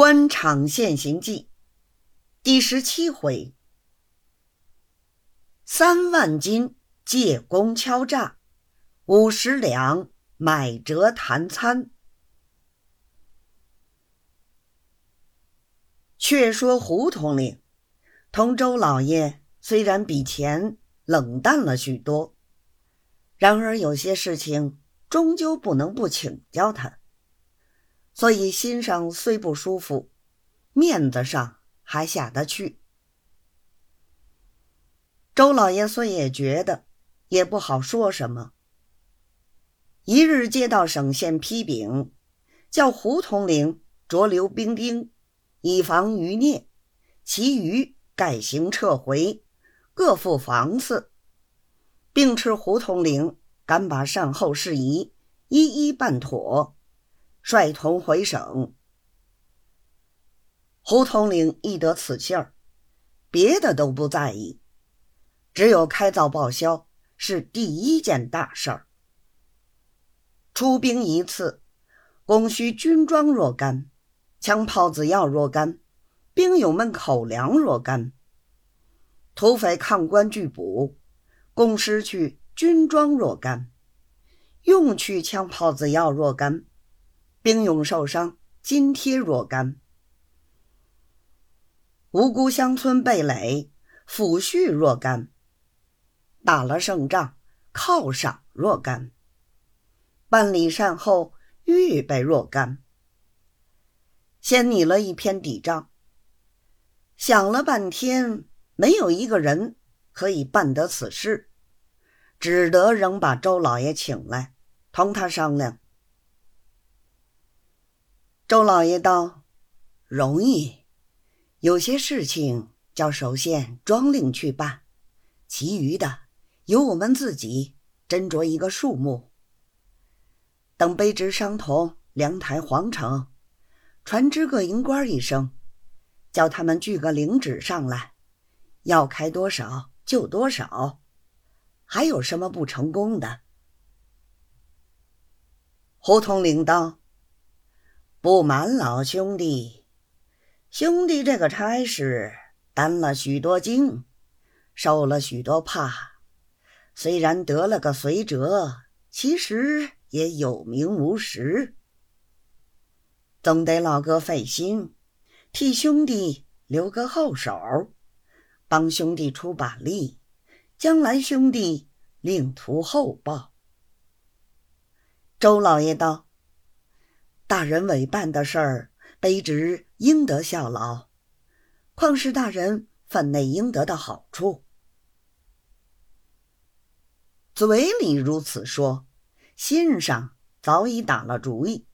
官场现形记第十七回：三万金借工敲诈，五十两买折谈餐。却说胡统领同周老爷虽然比前冷淡了许多，然而有些事情终究不能不请教他。所以心上虽不舒服，面子上还下得去。周老爷虽也觉得，也不好说什么。一日接到省县批禀，叫胡统领着留兵丁，以防余孽，其余改行撤回，各付房次，并斥胡统领赶把善后事宜一一办妥。率同回省。胡统领一得此信儿，别的都不在意，只有开灶报销是第一件大事儿。出兵一次，供需军装若干，枪炮子药若干，兵友们口粮若干。土匪抗官拒捕，共失去军装若干，用去枪炮子药若干。兵勇受伤，津贴若干；无辜乡村被垒，抚恤若干；打了胜仗，犒赏若干；办理善后，预备若干。先拟了一篇底账，想了半天，没有一个人可以办得此事，只得仍把周老爷请来，同他商量。周老爷道：“容易，有些事情叫首县庄令去办，其余的由我们自己斟酌一个数目。等卑职商同梁台皇城，传知各营官一声，叫他们具个领旨上来，要开多少就多少，还有什么不成功的？”胡统领道。不瞒老兄弟，兄弟这个差事担了许多惊，受了许多怕。虽然得了个随折，其实也有名无实。总得老哥费心，替兄弟留个后手，帮兄弟出把力，将来兄弟另图厚报。周老爷道。大人委办的事儿，卑职应得效劳，况是大人分内应得的好处。嘴里如此说，心上早已打了主意。